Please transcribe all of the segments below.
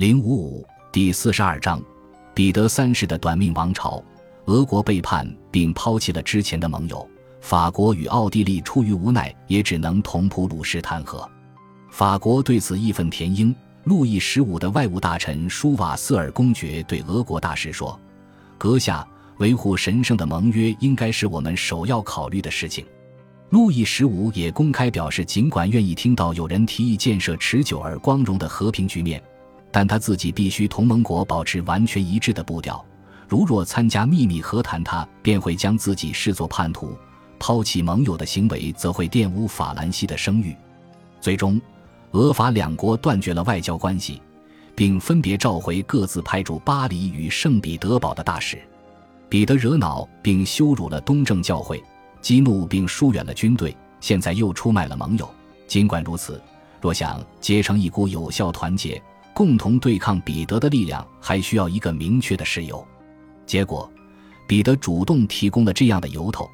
零五五第四十二章，彼得三世的短命王朝。俄国背叛并抛弃了之前的盟友，法国与奥地利出于无奈，也只能同普鲁士谈和。法国对此义愤填膺。路易十五的外务大臣舒瓦瑟尔公爵对俄国大使说：“阁下维护神圣的盟约，应该是我们首要考虑的事情。”路易十五也公开表示，尽管愿意听到有人提议建设持久而光荣的和平局面。但他自己必须同盟国保持完全一致的步调。如若参加秘密和谈，他便会将自己视作叛徒；抛弃盟友的行为，则会玷污法兰西的声誉。最终，俄法两国断绝了外交关系，并分别召回各自派驻巴黎与圣彼得堡的大使。彼得惹恼并羞辱了东正教会，激怒并疏远了军队，现在又出卖了盟友。尽管如此，若想结成一股有效团结，共同对抗彼得的力量还需要一个明确的事由。结果，彼得主动提供了这样的由头：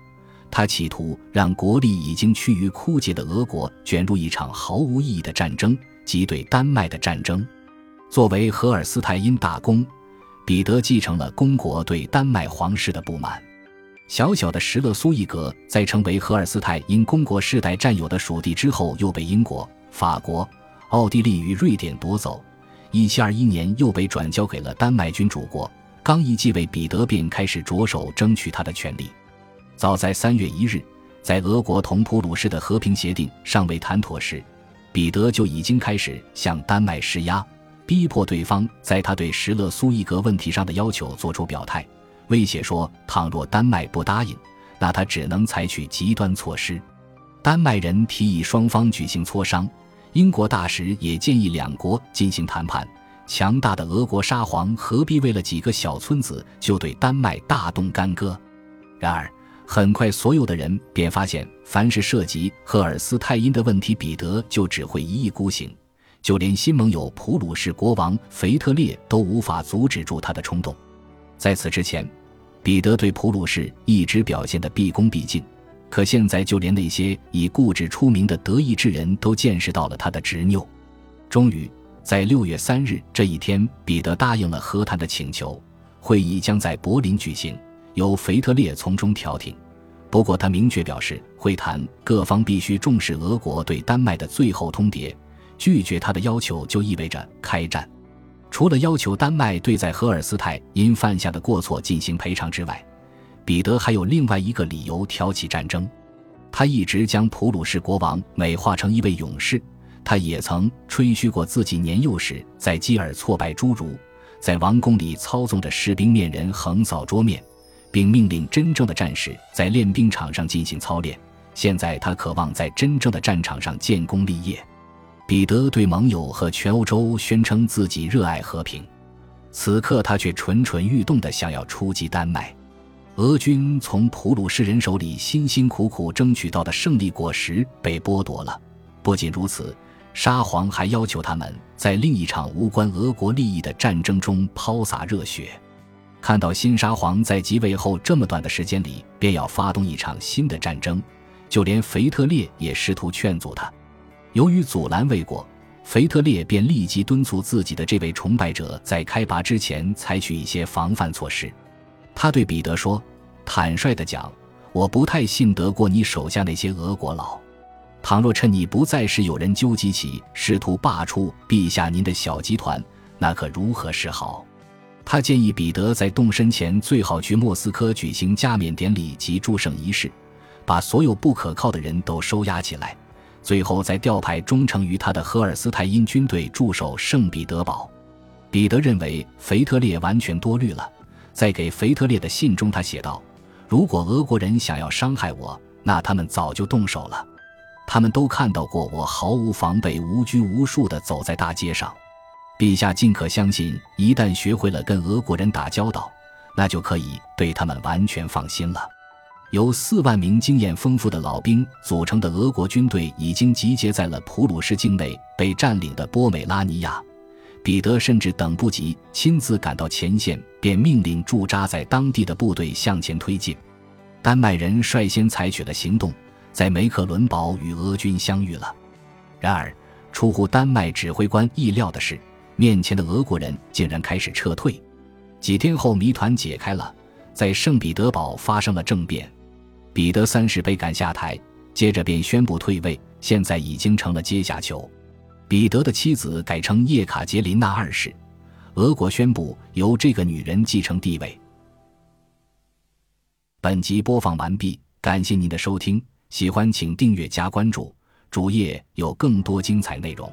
他企图让国力已经趋于枯竭的俄国卷入一场毫无意义的战争，即对丹麦的战争。作为荷尔斯泰因大公，彼得继承了公国对丹麦皇室的不满。小小的石勒苏伊格在成为荷尔斯泰因公国世代占有的属地之后，又被英国、法国、奥地利与瑞典夺走。一七二一年，又被转交给了丹麦君主国。刚一继位，彼得便开始着手争取他的权利。早在三月一日，在俄国同普鲁士的和平协定尚未谈妥时，彼得就已经开始向丹麦施压，逼迫对方在他对什勒苏伊格问题上的要求做出表态，威胁说，倘若丹麦不答应，那他只能采取极端措施。丹麦人提议双方举行磋商。英国大使也建议两国进行谈判。强大的俄国沙皇何必为了几个小村子就对丹麦大动干戈？然而，很快所有的人便发现，凡是涉及赫尔斯泰因的问题，彼得就只会一意孤行。就连新盟友普鲁士国王腓特烈都无法阻止住他的冲动。在此之前，彼得对普鲁士一直表现得毕恭毕敬。可现在，就连那些以固执出名的德意志人都见识到了他的执拗。终于，在六月三日这一天，彼得答应了和谈的请求。会议将在柏林举行，由腓特烈从中调停。不过，他明确表示，会谈各方必须重视俄国对丹麦的最后通牒，拒绝他的要求就意味着开战。除了要求丹麦对在荷尔斯泰因犯下的过错进行赔偿之外，彼得还有另外一个理由挑起战争，他一直将普鲁士国王美化成一位勇士，他也曾吹嘘过自己年幼时在基尔挫败侏儒，在王宫里操纵着士兵面人横扫桌面，并命令真正的战士在练兵场上进行操练。现在他渴望在真正的战场上建功立业。彼得对盟友和全欧洲宣称自己热爱和平，此刻他却蠢蠢欲动地想要出击丹麦。俄军从普鲁士人手里辛辛苦苦争取到的胜利果实被剥夺了。不仅如此，沙皇还要求他们在另一场无关俄国利益的战争中抛洒热血。看到新沙皇在即位后这么短的时间里便要发动一场新的战争，就连腓特烈也试图劝阻他。由于阻拦未果，腓特烈便立即敦促自己的这位崇拜者在开拔之前采取一些防范措施。他对彼得说：“坦率地讲，我不太信得过你手下那些俄国佬。倘若趁你不在时有人纠集起试图罢黜陛下您的小集团，那可如何是好？”他建议彼得在动身前最好去莫斯科举行加冕典礼及祝圣仪式，把所有不可靠的人都收押起来，最后再调派忠诚于他的荷尔斯泰因军队驻守圣彼得堡。彼得认为腓特烈完全多虑了。在给腓特烈的信中，他写道：“如果俄国人想要伤害我，那他们早就动手了。他们都看到过我毫无防备、无拘无束地走在大街上。陛下尽可相信，一旦学会了跟俄国人打交道，那就可以对他们完全放心了。”由四万名经验丰富的老兵组成的俄国军队已经集结在了普鲁士境内被占领的波美拉尼亚。彼得甚至等不及亲自赶到前线，便命令驻扎在当地的部队向前推进。丹麦人率先采取了行动，在梅克伦堡与俄军相遇了。然而，出乎丹麦指挥官意料的是，面前的俄国人竟然开始撤退。几天后，谜团解开了，在圣彼得堡发生了政变，彼得三世被赶下台，接着便宣布退位，现在已经成了阶下囚。彼得的妻子改称叶卡捷琳娜二世，俄国宣布由这个女人继承地位。本集播放完毕，感谢您的收听，喜欢请订阅加关注，主页有更多精彩内容。